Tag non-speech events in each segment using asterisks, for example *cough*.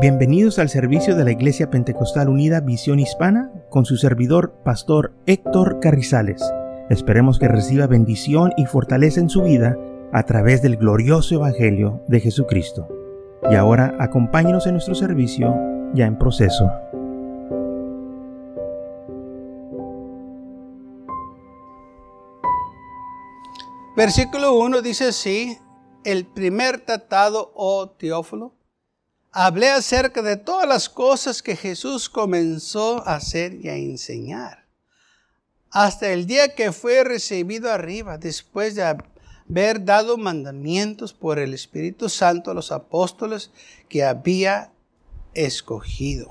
Bienvenidos al servicio de la Iglesia Pentecostal Unida Visión Hispana con su servidor, Pastor Héctor Carrizales. Esperemos que reciba bendición y fortaleza en su vida a través del glorioso Evangelio de Jesucristo. Y ahora acompáñenos en nuestro servicio ya en proceso. Versículo 1 dice así, el primer tratado, oh Teófilo, hablé acerca de todas las cosas que Jesús comenzó a hacer y a enseñar, hasta el día que fue recibido arriba, después de haber dado mandamientos por el Espíritu Santo a los apóstoles que había escogido.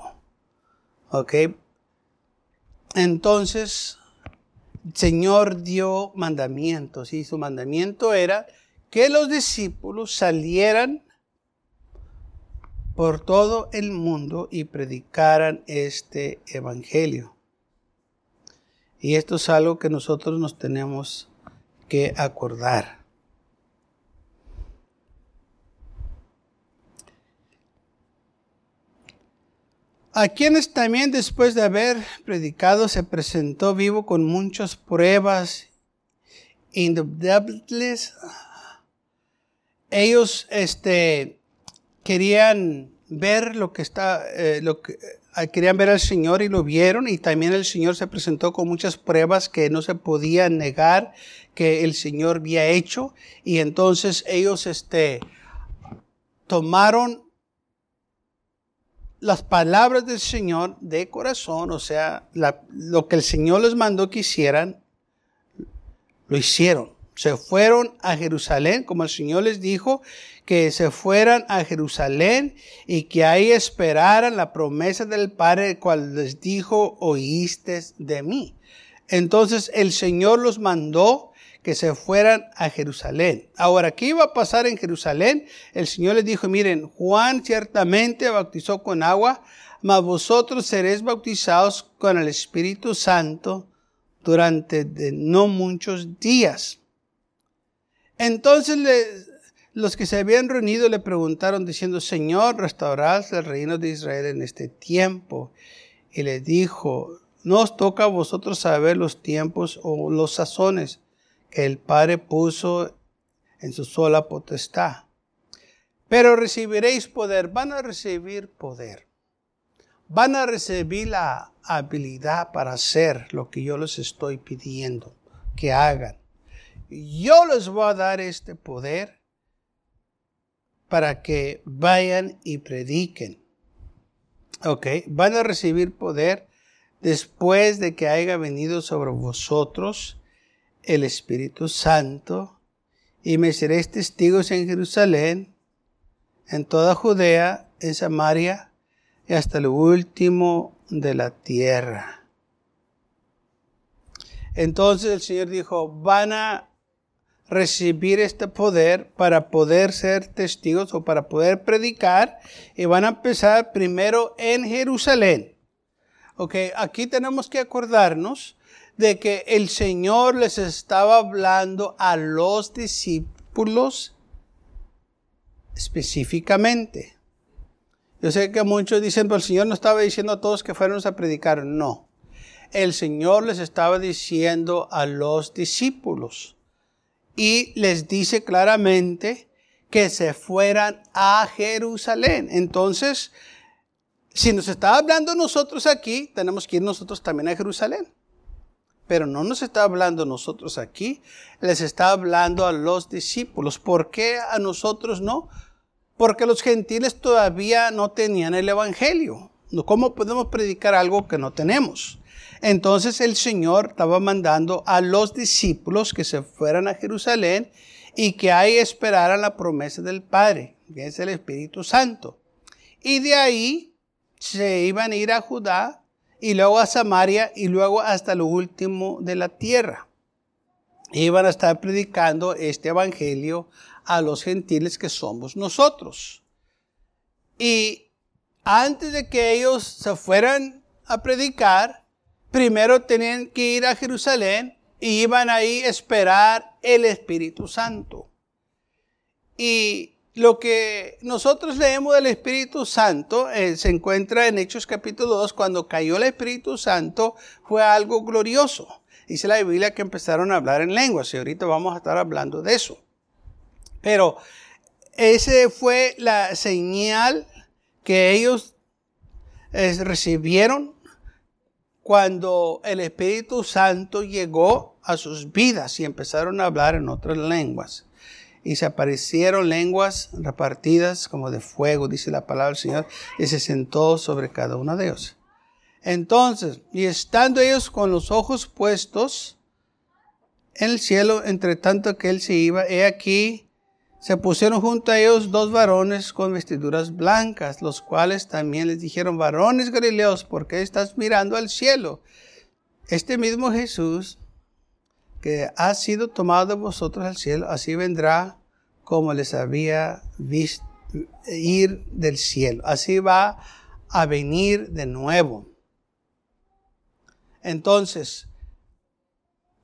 ¿Ok? Entonces, Señor dio mandamientos y su mandamiento era que los discípulos salieran por todo el mundo y predicaran este evangelio. Y esto es algo que nosotros nos tenemos que acordar. A quienes también después de haber predicado se presentó vivo con muchas pruebas indubitables. Ellos este, querían ver lo que está, eh, lo que, eh, querían ver al Señor y lo vieron y también el Señor se presentó con muchas pruebas que no se podían negar que el Señor había hecho y entonces ellos este, tomaron las palabras del Señor de corazón, o sea, lo que el Señor les mandó que hicieran, lo hicieron. Se fueron a Jerusalén, como el Señor les dijo, que se fueran a Jerusalén y que ahí esperaran la promesa del Padre, cual les dijo, oíste de mí. Entonces el Señor los mandó que se fueran a Jerusalén. Ahora, ¿qué iba a pasar en Jerusalén? El Señor les dijo, miren, Juan ciertamente bautizó con agua, mas vosotros seréis bautizados con el Espíritu Santo durante no muchos días. Entonces los que se habían reunido le preguntaron diciendo, Señor, restaurad el reino de Israel en este tiempo. Y le dijo, no os toca a vosotros saber los tiempos o los sazones que el Padre puso en su sola potestad. Pero recibiréis poder, van a recibir poder. Van a recibir la habilidad para hacer lo que yo les estoy pidiendo que hagan. Yo les voy a dar este poder para que vayan y prediquen. Ok, van a recibir poder después de que haya venido sobre vosotros el Espíritu Santo y me seréis testigos en Jerusalén, en toda Judea, en Samaria y hasta lo último de la tierra. Entonces el Señor dijo, van a recibir este poder para poder ser testigos o para poder predicar y van a empezar primero en Jerusalén. Ok, aquí tenemos que acordarnos de que el Señor les estaba hablando a los discípulos específicamente. Yo sé que muchos dicen, pero el Señor no estaba diciendo a todos que fueron a predicar. No. El Señor les estaba diciendo a los discípulos y les dice claramente que se fueran a Jerusalén. Entonces, si nos está hablando nosotros aquí, tenemos que ir nosotros también a Jerusalén. Pero no nos está hablando nosotros aquí, les está hablando a los discípulos. ¿Por qué a nosotros no? Porque los gentiles todavía no tenían el Evangelio. ¿Cómo podemos predicar algo que no tenemos? Entonces el Señor estaba mandando a los discípulos que se fueran a Jerusalén y que ahí esperaran la promesa del Padre, que es el Espíritu Santo. Y de ahí se iban a ir a Judá y luego a Samaria y luego hasta lo último de la tierra. Iban a estar predicando este evangelio a los gentiles que somos nosotros. Y antes de que ellos se fueran a predicar, primero tenían que ir a Jerusalén y iban ahí a esperar el Espíritu Santo. Y lo que nosotros leemos del Espíritu Santo eh, se encuentra en Hechos capítulo 2, cuando cayó el Espíritu Santo fue algo glorioso. Dice la Biblia que empezaron a hablar en lenguas y ahorita vamos a estar hablando de eso. Pero ese fue la señal que ellos eh, recibieron cuando el Espíritu Santo llegó a sus vidas y empezaron a hablar en otras lenguas y se aparecieron lenguas repartidas como de fuego, dice la palabra del Señor, y se sentó sobre cada uno de ellos. Entonces, y estando ellos con los ojos puestos en el cielo, entre tanto que él se iba, he aquí, se pusieron junto a ellos dos varones con vestiduras blancas, los cuales también les dijeron, varones galileos, ¿por qué estás mirando al cielo? Este mismo Jesús que ha sido tomado de vosotros al cielo, así vendrá como les había visto ir del cielo. Así va a venir de nuevo. Entonces,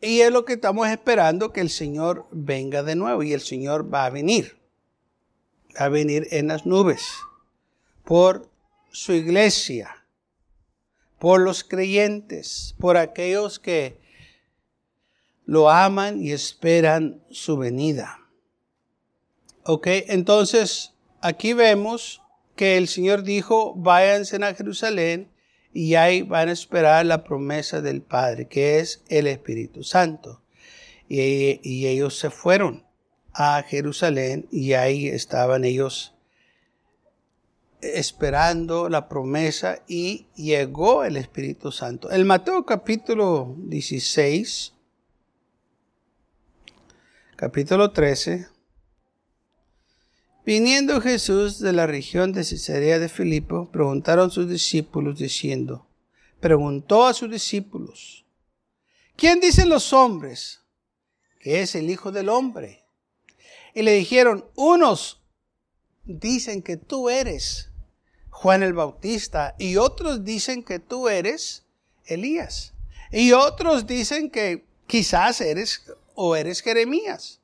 y es lo que estamos esperando, que el Señor venga de nuevo. Y el Señor va a venir. Va a venir en las nubes. Por su iglesia. Por los creyentes. Por aquellos que lo aman y esperan su venida. Ok, entonces aquí vemos que el Señor dijo, váyanse a Jerusalén y ahí van a esperar la promesa del Padre, que es el Espíritu Santo. Y, y ellos se fueron a Jerusalén y ahí estaban ellos esperando la promesa y llegó el Espíritu Santo. El Mateo capítulo 16 capítulo 13. Viniendo Jesús de la región de Cesarea de Filipo, preguntaron sus discípulos diciendo, preguntó a sus discípulos, ¿quién dicen los hombres que es el Hijo del Hombre? Y le dijeron, unos dicen que tú eres Juan el Bautista y otros dicen que tú eres Elías y otros dicen que quizás eres o eres Jeremías.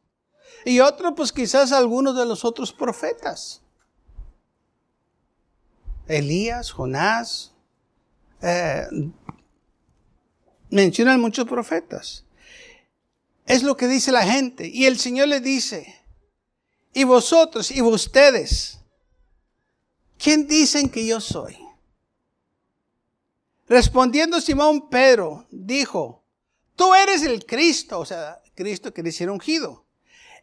Y otro, pues quizás algunos de los otros profetas. Elías, Jonás. Eh, mencionan muchos profetas. Es lo que dice la gente. Y el Señor le dice, y vosotros y ustedes, ¿quién dicen que yo soy? Respondiendo Simón Pedro, dijo, tú eres el Cristo, o sea, Cristo que le ungido.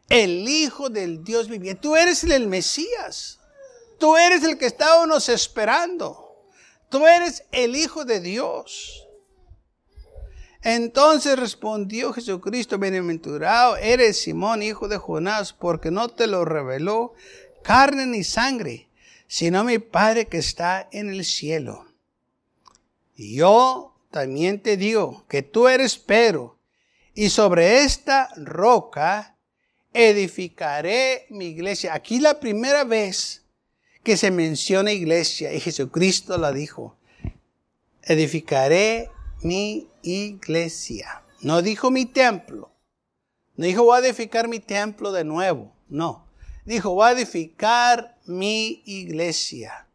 El Hijo del Dios viviente. Tú eres el Mesías. Tú eres el que estábamos esperando. Tú eres el Hijo de Dios. Entonces respondió Jesucristo, bienaventurado, eres Simón, hijo de Jonás, porque no te lo reveló carne ni sangre, sino mi Padre que está en el cielo. Yo también te digo que tú eres Pedro, y sobre esta roca edificaré mi iglesia. Aquí la primera vez que se menciona iglesia y Jesucristo la dijo. Edificaré mi iglesia. No dijo mi templo. No dijo voy a edificar mi templo de nuevo. No. Dijo voy a edificar mi iglesia.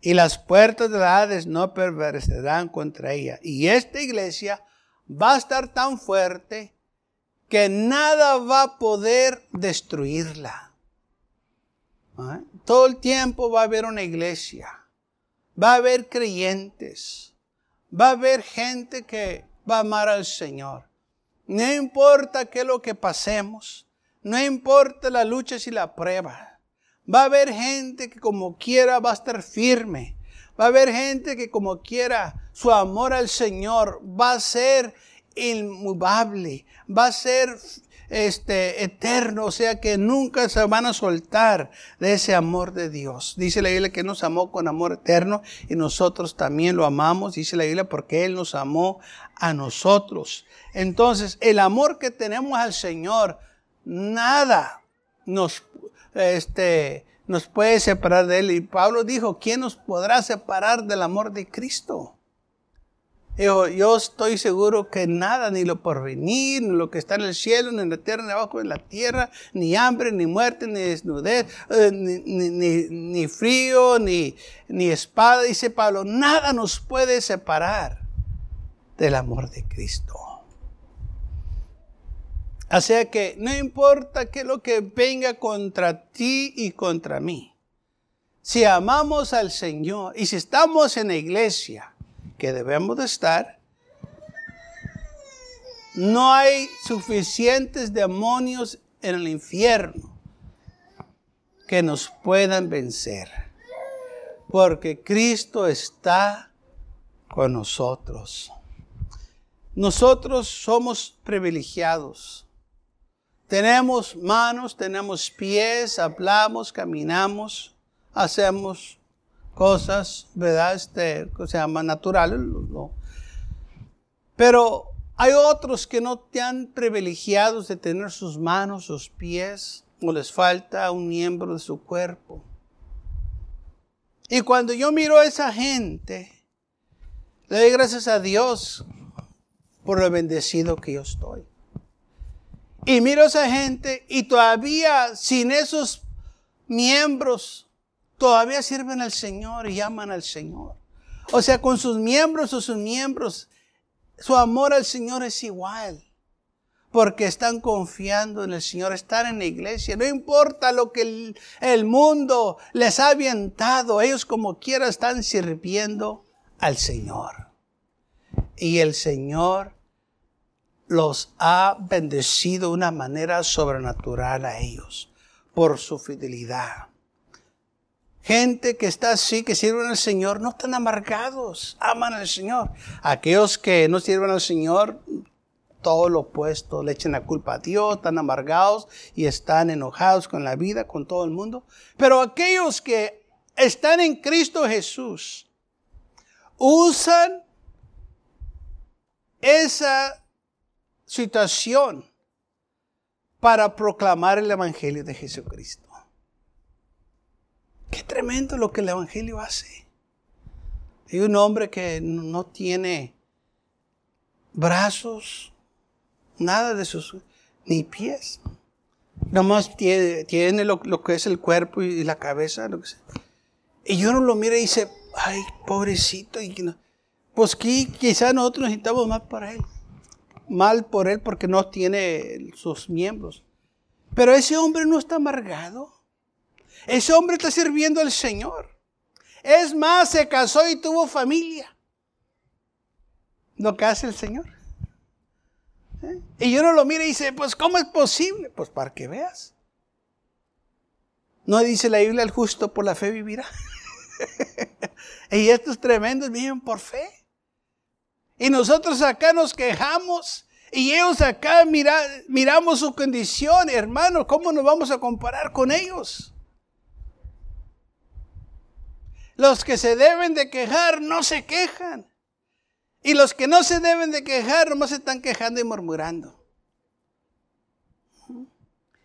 Y las puertas de la Hades no permanecerán contra ella. Y esta iglesia va a estar tan fuerte que nada va a poder destruirla. ¿Ah? Todo el tiempo va a haber una iglesia, va a haber creyentes, va a haber gente que va a amar al Señor. No importa qué es lo que pasemos, no importa la lucha y la prueba, va a haber gente que como quiera va a estar firme, Va a haber gente que como quiera su amor al Señor va a ser inmutable, va a ser este, eterno, o sea que nunca se van a soltar de ese amor de Dios. Dice la Biblia que nos amó con amor eterno y nosotros también lo amamos, dice la Biblia, porque Él nos amó a nosotros. Entonces, el amor que tenemos al Señor, nada nos, este, nos puede separar de Él. Y Pablo dijo, ¿quién nos podrá separar del amor de Cristo? Yo estoy seguro que nada, ni lo porvenir, ni lo que está en el cielo, ni en la tierra, ni abajo en la tierra, ni hambre, ni muerte, ni desnudez, eh, ni, frío, ni, ni espada, dice Pablo, nada nos puede separar del amor de Cristo. O sea que no importa qué lo que venga contra ti y contra mí. Si amamos al Señor y si estamos en la iglesia, que debemos de estar, no hay suficientes demonios en el infierno que nos puedan vencer. Porque Cristo está con nosotros. Nosotros somos privilegiados. Tenemos manos, tenemos pies, hablamos, caminamos, hacemos cosas, ¿verdad? Este, que se llaman naturales. Pero hay otros que no te han privilegiados de tener sus manos, sus pies, o les falta un miembro de su cuerpo. Y cuando yo miro a esa gente, le doy gracias a Dios por lo bendecido que yo estoy. Y miro a esa gente y todavía sin esos miembros todavía sirven al Señor y aman al Señor. O sea, con sus miembros o sus miembros, su amor al Señor es igual. Porque están confiando en el Señor, están en la iglesia. No importa lo que el, mundo les ha avientado, ellos como quiera están sirviendo al Señor. Y el Señor los ha bendecido de una manera sobrenatural a ellos por su fidelidad. Gente que está así, que sirven al Señor, no están amargados, aman al Señor. Aquellos que no sirven al Señor, todo lo opuesto, le echen la culpa a Dios, están amargados y están enojados con la vida, con todo el mundo. Pero aquellos que están en Cristo Jesús, usan esa situación para proclamar el Evangelio de Jesucristo. Qué tremendo lo que el Evangelio hace. Hay un hombre que no tiene brazos, nada de sus, ni pies. Nomás tiene, tiene lo, que es el cuerpo y la cabeza. Lo que sea. Y yo no lo miro y dice, ay, pobrecito. Y pues quizá nosotros necesitamos más para él. Mal por él porque no tiene sus miembros. Pero ese hombre no está amargado. Ese hombre está sirviendo al Señor. Es más, se casó y tuvo familia. Lo que hace el Señor. ¿Eh? Y uno lo mira y dice, pues ¿cómo es posible? Pues para que veas. No dice la Biblia, el justo por la fe vivirá. *laughs* y estos tremendos viven por fe. Y nosotros acá nos quejamos y ellos acá miramos su condición, hermano, ¿cómo nos vamos a comparar con ellos? Los que se deben de quejar no se quejan. Y los que no se deben de quejar nomás se están quejando y murmurando.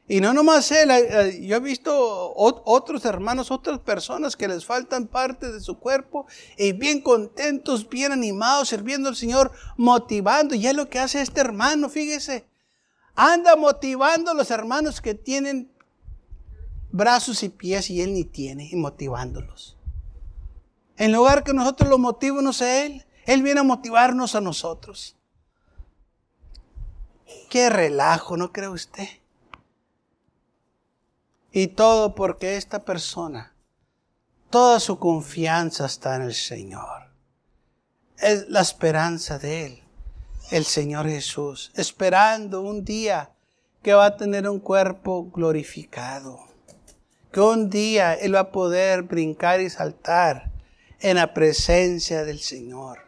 Y no nomás él, yo he visto otros hermanos, otras personas que les faltan parte de su cuerpo y bien contentos, bien animados, sirviendo al Señor, motivando. Y es lo que hace este hermano, fíjese. Anda motivando a los hermanos que tienen brazos y pies y él ni tiene, y motivándolos. En lugar que nosotros lo motivemos a Él, Él viene a motivarnos a nosotros. Qué relajo, ¿no cree usted? Y todo porque esta persona, toda su confianza está en el Señor. Es la esperanza de Él, el Señor Jesús, esperando un día que va a tener un cuerpo glorificado, que un día Él va a poder brincar y saltar en la presencia del Señor.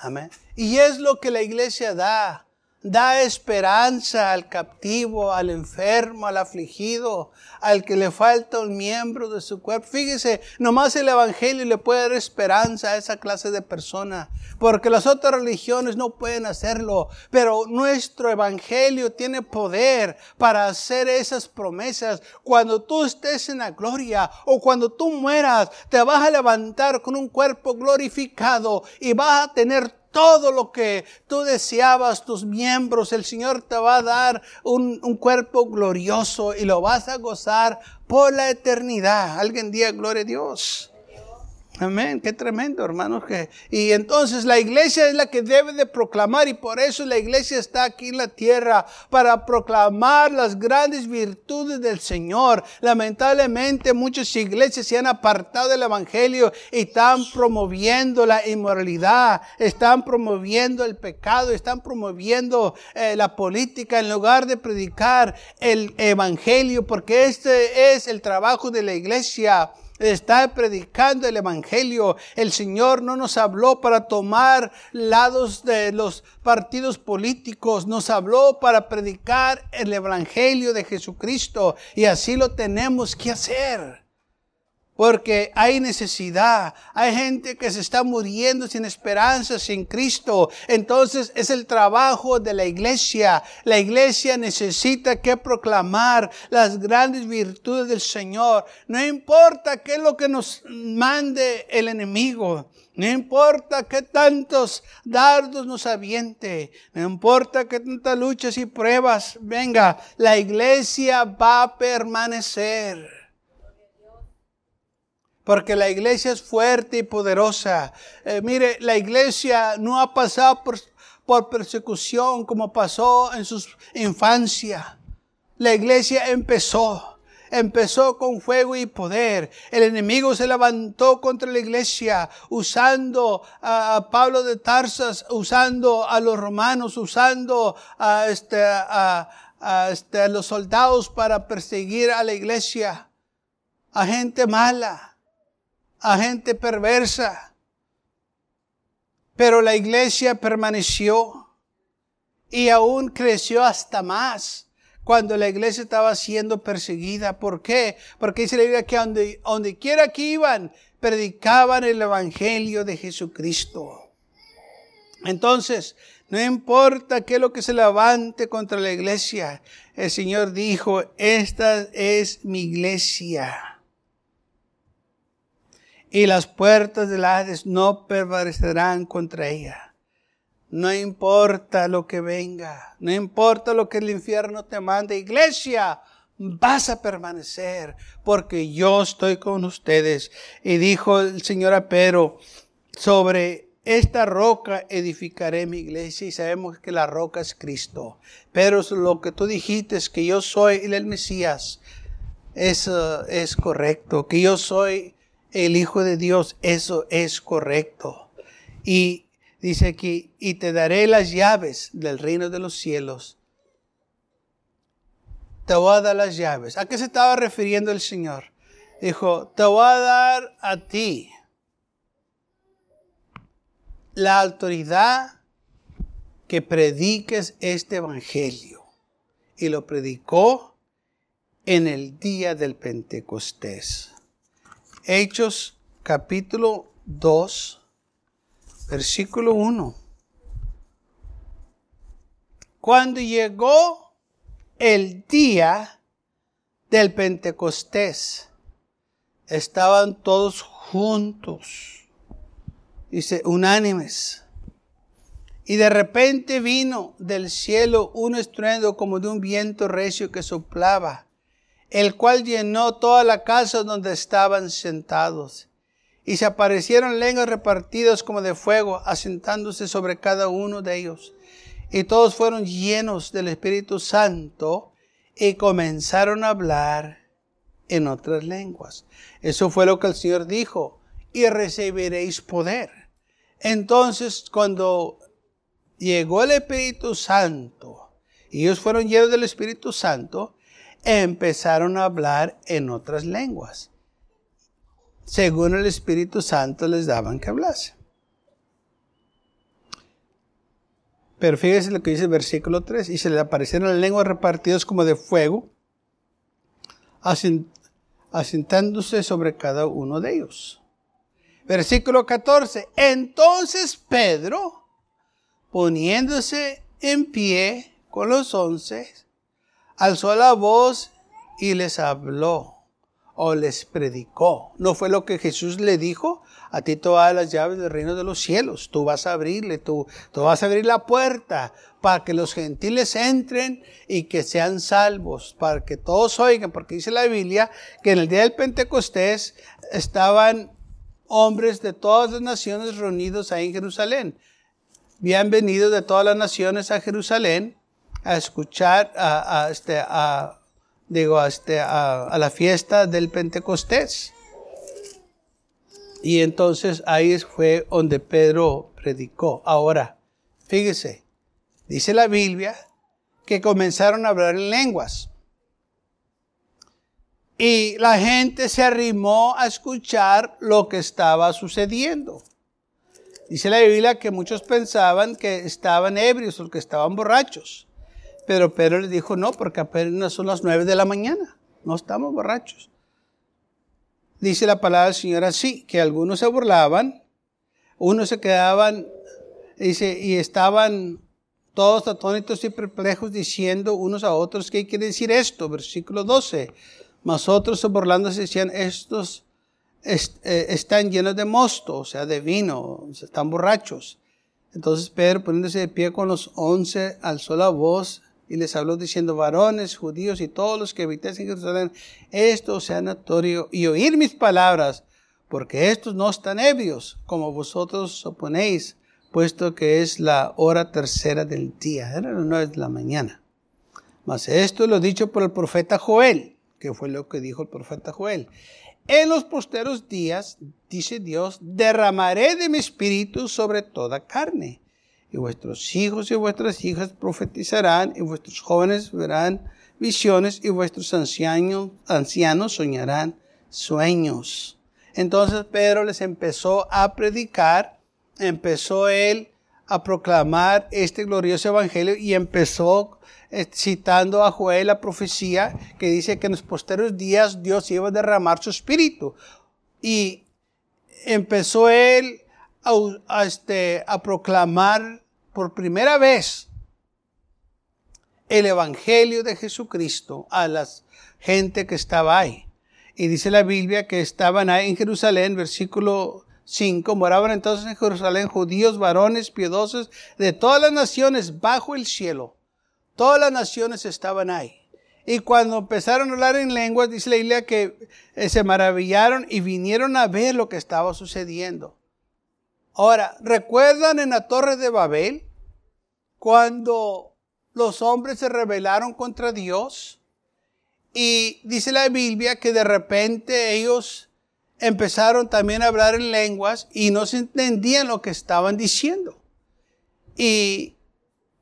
Amén. Y es lo que la iglesia da da esperanza al captivo, al enfermo, al afligido, al que le falta un miembro de su cuerpo. Fíjese, nomás el Evangelio le puede dar esperanza a esa clase de persona, porque las otras religiones no pueden hacerlo, pero nuestro Evangelio tiene poder para hacer esas promesas. Cuando tú estés en la gloria o cuando tú mueras, te vas a levantar con un cuerpo glorificado y vas a tener todo lo que tú deseabas, tus miembros, el Señor te va a dar un, cuerpo glorioso y lo vas a gozar por la eternidad. Alguien diga gloria a Dios. Amén, qué tremendo, hermanos. Que, y entonces la iglesia es la que debe de proclamar y por eso la iglesia está aquí en la tierra para proclamar las grandes virtudes del Señor. Lamentablemente muchas iglesias se han apartado del Evangelio y están promoviendo la inmoralidad, están promoviendo el pecado, están promoviendo eh, la política en lugar de predicar el Evangelio, porque este es el trabajo de la iglesia está predicando el Evangelio. El Señor no nos habló para tomar lados de los partidos políticos, nos habló para predicar el Evangelio de Jesucristo. Y así lo tenemos que hacer porque hay necesidad, hay gente que se está muriendo sin esperanza, sin Cristo. Entonces es el trabajo de la iglesia. La iglesia necesita que proclamar las grandes virtudes del Señor. No importa qué es lo que nos mande el enemigo. No importa qué tantos dardos nos aviente, no importa qué tantas luchas y pruebas venga, la iglesia va a permanecer porque la iglesia es fuerte y poderosa. Eh, mire, la iglesia no ha pasado por, por persecución como pasó en su infancia. La iglesia empezó empezó con fuego y poder. El enemigo se levantó contra la iglesia usando a Pablo de Tarsas, usando a los romanos, usando a, este, a, este, a los soldados para perseguir a la iglesia, a gente mala a gente perversa. Pero la iglesia permaneció y aún creció hasta más cuando la iglesia estaba siendo perseguida. ¿Por qué? Porque dice la Biblia que donde, quiera que iban, predicaban el Evangelio de Jesucristo. Entonces, no importa qué es lo que se levante contra la iglesia, el Señor dijo, esta es mi iglesia y las puertas del Hades no prevalecerán contra ella. No importa lo que venga, no importa lo que el infierno te mande, iglesia, vas a permanecer porque yo estoy con ustedes. Y dijo el Señor a Pedro, sobre esta roca edificaré mi iglesia y sabemos que la roca es Cristo. Pero lo que tú dijiste es que yo soy el Mesías. Eso es correcto, que yo soy el Hijo de Dios, eso es correcto. Y dice aquí, y te daré las llaves del reino de los cielos. Te voy a dar las llaves. ¿A qué se estaba refiriendo el Señor? Dijo, te voy a dar a ti la autoridad que prediques este evangelio. Y lo predicó en el día del Pentecostés. Hechos capítulo 2, versículo 1. Cuando llegó el día del Pentecostés, estaban todos juntos, dice, unánimes. Y de repente vino del cielo un estruendo como de un viento recio que soplaba el cual llenó toda la casa donde estaban sentados. Y se aparecieron lenguas repartidas como de fuego, asentándose sobre cada uno de ellos. Y todos fueron llenos del Espíritu Santo y comenzaron a hablar en otras lenguas. Eso fue lo que el Señor dijo, y recibiréis poder. Entonces, cuando llegó el Espíritu Santo, y ellos fueron llenos del Espíritu Santo, empezaron a hablar en otras lenguas, según el Espíritu Santo les daban que hablase. Pero fíjese lo que dice el versículo 3. Y se le aparecieron las lenguas repartidas como de fuego, asentándose sobre cada uno de ellos. Versículo 14. Entonces Pedro, poniéndose en pie con los once, alzó la voz y les habló o les predicó. ¿No fue lo que Jesús le dijo? A ti todas las llaves del reino de los cielos. Tú vas a abrirle, tú, tú vas a abrir la puerta para que los gentiles entren y que sean salvos, para que todos oigan, porque dice la Biblia que en el día del Pentecostés estaban hombres de todas las naciones reunidos ahí en Jerusalén. Habían venido de todas las naciones a Jerusalén a escuchar, a, este, a, digo, a, este, a la fiesta del Pentecostés. Y entonces ahí fue donde Pedro predicó. Ahora, fíjese, dice la Biblia que comenzaron a hablar en lenguas. Y la gente se arrimó a escuchar lo que estaba sucediendo. Dice la Biblia que muchos pensaban que estaban ebrios o que estaban borrachos. Pero Pedro les dijo, no, porque apenas son las nueve de la mañana. No estamos borrachos dice la palabra del Señor así, que algunos se burlaban, unos se quedaban, dice, y estaban todos atónitos y perplejos diciendo unos a otros, ¿qué quiere decir esto? Versículo 12. Mas otros burlándose decían, estos eh, están llenos de mosto, o sea, de vino, están borrachos. Entonces Pedro, poniéndose de pie con los once, alzó la voz y les habló diciendo, varones, judíos y todos los que habitáis en Jerusalén, esto sea notorio y oír mis palabras, porque estos no están ebrios, como vosotros suponéis, puesto que es la hora tercera del día, era las nueve de la mañana. Mas esto lo dicho por el profeta Joel, que fue lo que dijo el profeta Joel. En los posteros días, dice Dios, derramaré de mi espíritu sobre toda carne y vuestros hijos y vuestras hijas profetizarán, y vuestros jóvenes verán visiones, y vuestros ancianos, ancianos soñarán sueños. Entonces Pedro les empezó a predicar, empezó él a proclamar este glorioso evangelio y empezó eh, citando a Joel la profecía que dice que en los posteriores días Dios iba a derramar su espíritu. Y empezó él a, este, a proclamar por primera vez el Evangelio de Jesucristo a la gente que estaba ahí. Y dice la Biblia que estaban ahí en Jerusalén, versículo 5, moraban entonces en Jerusalén judíos, varones, piedosos, de todas las naciones bajo el cielo. Todas las naciones estaban ahí. Y cuando empezaron a hablar en lenguas, dice la Biblia que eh, se maravillaron y vinieron a ver lo que estaba sucediendo. Ahora, ¿recuerdan en la torre de Babel cuando los hombres se rebelaron contra Dios? Y dice la Biblia que de repente ellos empezaron también a hablar en lenguas y no se entendían lo que estaban diciendo. Y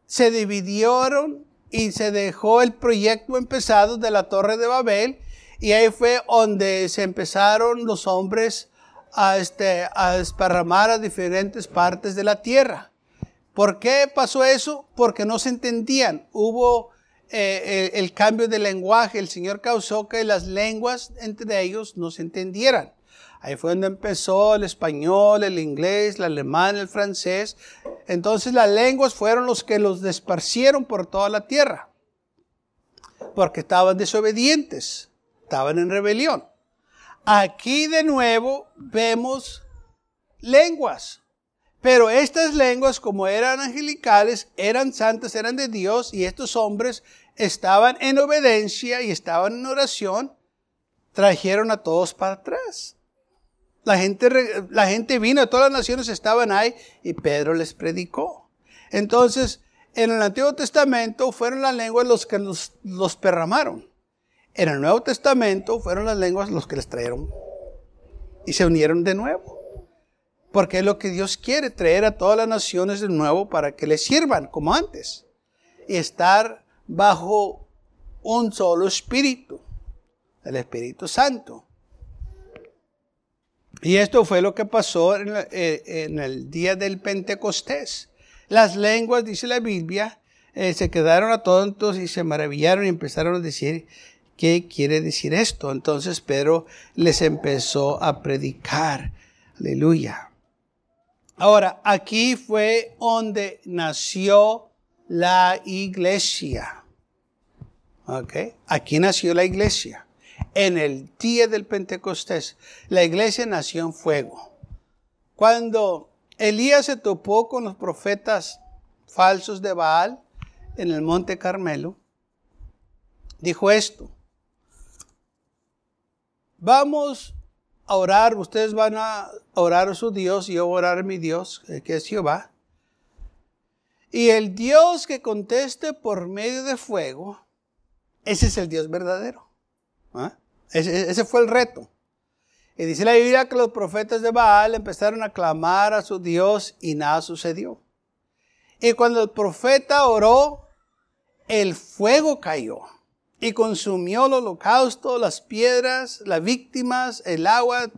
se dividieron y se dejó el proyecto empezado de la Torre de Babel y ahí fue donde se empezaron los hombres a, este, a desparramar a diferentes partes de la tierra. ¿Por qué pasó eso? Porque no se entendían. Hubo eh, el, cambio de lenguaje. El Señor causó que las lenguas entre ellos no se entendieran. Ahí fue donde empezó el español, el inglés, el alemán, el francés. Entonces las lenguas fueron los que los desparcieron por toda la tierra. Porque estaban desobedientes, estaban en rebelión. Aquí de nuevo vemos lenguas. Pero estas lenguas, como eran angelicales, eran santas, eran de Dios, y estos hombres estaban en obediencia y estaban en oración, trajeron a todos para atrás. La gente, la gente vino, todas las naciones estaban ahí, y Pedro les predicó. Entonces, en el Antiguo Testamento fueron las lenguas los que los, los perramaron. En el Nuevo Testamento fueron las lenguas los que les trajeron y se unieron de nuevo. Porque es lo que Dios quiere, traer a todas las naciones de nuevo para que le sirvan como antes. Y estar bajo un solo espíritu, el Espíritu Santo. Y esto fue lo que pasó en, eh, el día del Pentecostés. las lenguas, dice la Biblia, eh, se quedaron atontos y se maravillaron y empezaron a decir, ¿qué quiere decir esto? Entonces Pedro les empezó a predicar. Aleluya. Ahora, aquí fue donde nació la iglesia. ¿Ok? Aquí nació la iglesia. En el día del Pentecostés, la iglesia nació en fuego. Cuando Elías se topó con los profetas falsos de Baal en el monte Carmelo, dijo esto, vamos a orar, ustedes van a orar a su Dios y yo voy a orar a mi Dios, eh, que es Jehová. Y el Dios que conteste por medio de fuego, ese es el Dios verdadero. ¿ah? Ese, ese, fue el reto. Y dice la Biblia que los profetas de Baal empezaron a clamar a su Dios y nada sucedió. Y cuando el profeta oró, el fuego cayó y consumió el holocausto, las piedras, las víctimas, el agua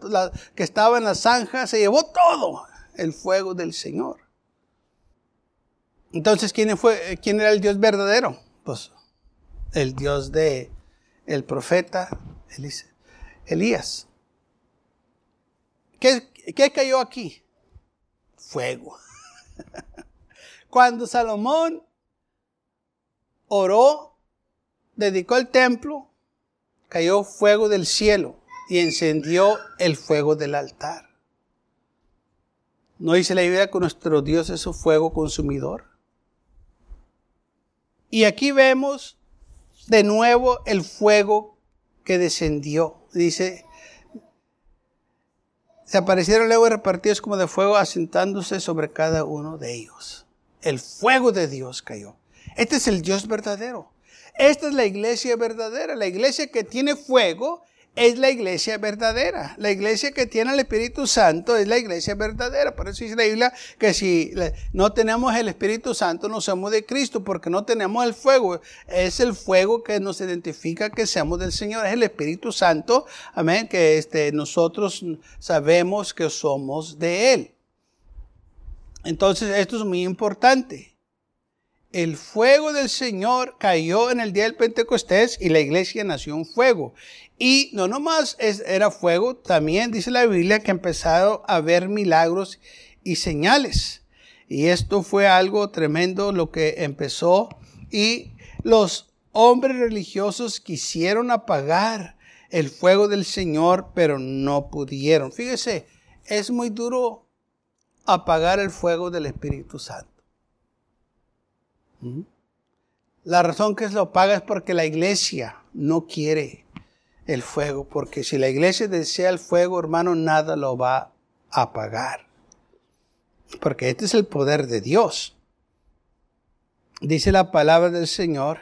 que estaba en la zanja, se llevó todo el fuego del Señor. Entonces, ¿quién, fue, quién era el Dios verdadero? Pues el Dios de el profeta Elías. ¿Qué, ¿Qué cayó aquí? Fuego. *laughs* Cuando Salomón oró, dedicó el templo, cayó fuego del cielo y encendió el fuego del altar. ¿No dice la Biblia que nuestro Dios es un fuego consumidor? Y aquí vemos de nuevo el fuego que descendió. Dice, se aparecieron luego repartidos como de fuego, asentándose sobre cada uno de ellos. El fuego de Dios cayó. Este es el Dios verdadero. Esta es la iglesia verdadera. La iglesia que tiene fuego es la iglesia verdadera. La iglesia que tiene el Espíritu Santo es la iglesia verdadera. Por eso dice la Biblia que si no tenemos el Espíritu Santo no somos de Cristo porque no tenemos el fuego. Es el fuego que nos identifica que seamos del Señor. Es el Espíritu Santo. Amén. Que este, nosotros sabemos que somos de Él. Entonces esto es muy importante el fuego del Señor cayó en el día del Pentecostés y la iglesia nació en fuego. Y no nomás era fuego, también dice la Biblia que empezaron a ver milagros y señales. Y esto fue algo tremendo lo que empezó. Y los hombres religiosos quisieron apagar el fuego del Señor, pero no pudieron. Fíjese, es muy duro apagar el fuego del Espíritu Santo. La razón que se lo paga es porque la iglesia no quiere el fuego, porque si la iglesia desea el fuego, hermano, nada lo va a apagar. Porque este es el poder de Dios. Dice la palabra del Señor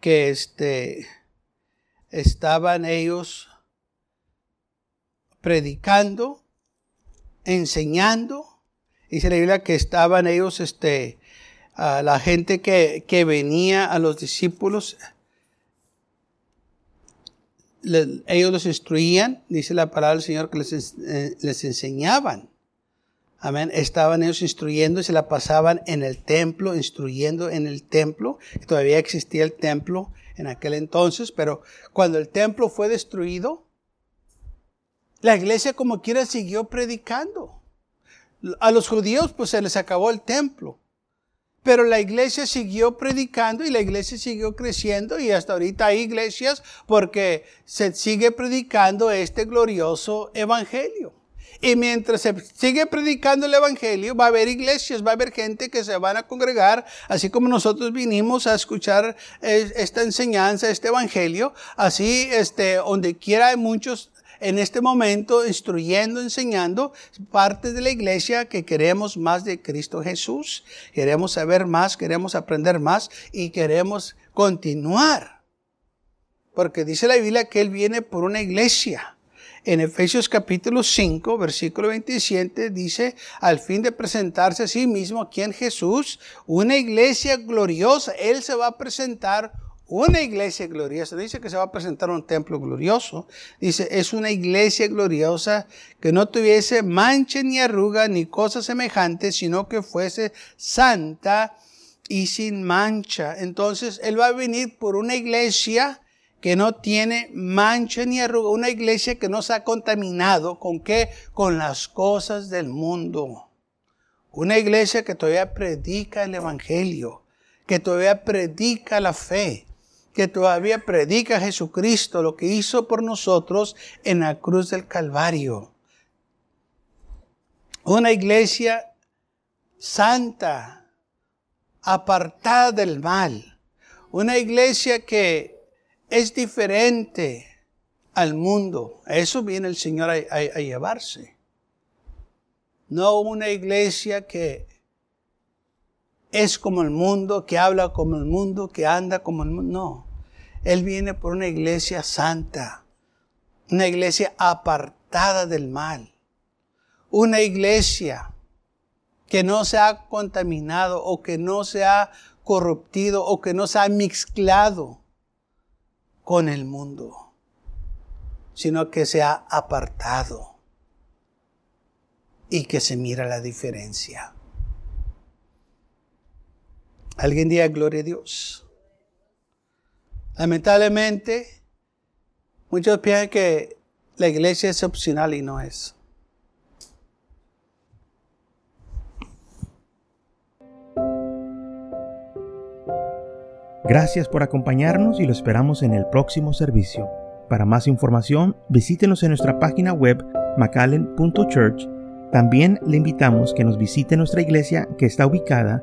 que este, estaban ellos predicando, enseñando. Dice la Biblia que estaban ellos este, a la gente que, venía a los discípulos, ellos los instruían, dice la palabra del Señor, que les, eh, les enseñaban. Amén. Estaban ellos instruyendo y se la pasaban en el templo, instruyendo en el templo. Todavía existía el templo en aquel entonces, pero cuando el templo fue destruido, la iglesia como quiera siguió predicando. A los judíos pues se les acabó el templo. Pero la iglesia siguió predicando y la iglesia siguió creciendo y hasta ahorita hay iglesias porque se sigue predicando este glorioso evangelio. Y mientras se sigue predicando el Evangelio, va a haber iglesias, va a haber gente que se van a congregar, así como nosotros vinimos a escuchar eh, esta enseñanza, este Evangelio, así, este, donde quiera hay muchos en este momento instruyendo, enseñando parte de la iglesia que queremos más de Cristo Jesús, queremos saber más, queremos aprender más y queremos continuar. Porque dice la Biblia que Él viene por una iglesia. En Efesios capítulo 5, versículo 27 dice, al fin de presentarse a sí mismo aquí en Jesús, una iglesia gloriosa, Él se va a presentar una iglesia gloriosa. Dice que se va a presentar un templo glorioso. Dice, es una iglesia gloriosa que no tuviese mancha ni arruga ni cosa semejante, sino que fuese santa y sin mancha. Entonces, Él va a venir por una iglesia que no tiene mancha ni arruga, una iglesia que no se ha contaminado con qué? Con las cosas del mundo. Una iglesia que todavía predica el Evangelio, que todavía predica la fe, que todavía predica Jesucristo, lo que hizo por nosotros en la cruz del Calvario. Una iglesia santa, apartada del mal. Una iglesia que es diferente al mundo. A eso viene el Señor a, a llevarse. No una iglesia que es como el mundo, que habla como el mundo, que anda como el mundo. No. Él viene por una iglesia santa, una iglesia apartada del mal, una iglesia que no se ha contaminado o que no se ha corruptido o que no se ha mezclado con el mundo, sino que se ha apartado y que se mira la diferencia. Alguien diga gloria a Dios. Lamentablemente, muchos piensan que la iglesia es opcional y no es. Gracias por acompañarnos y lo esperamos en el próximo servicio. Para más información, visítenos en nuestra página web macallen.church. También le invitamos que nos visite nuestra iglesia que está ubicada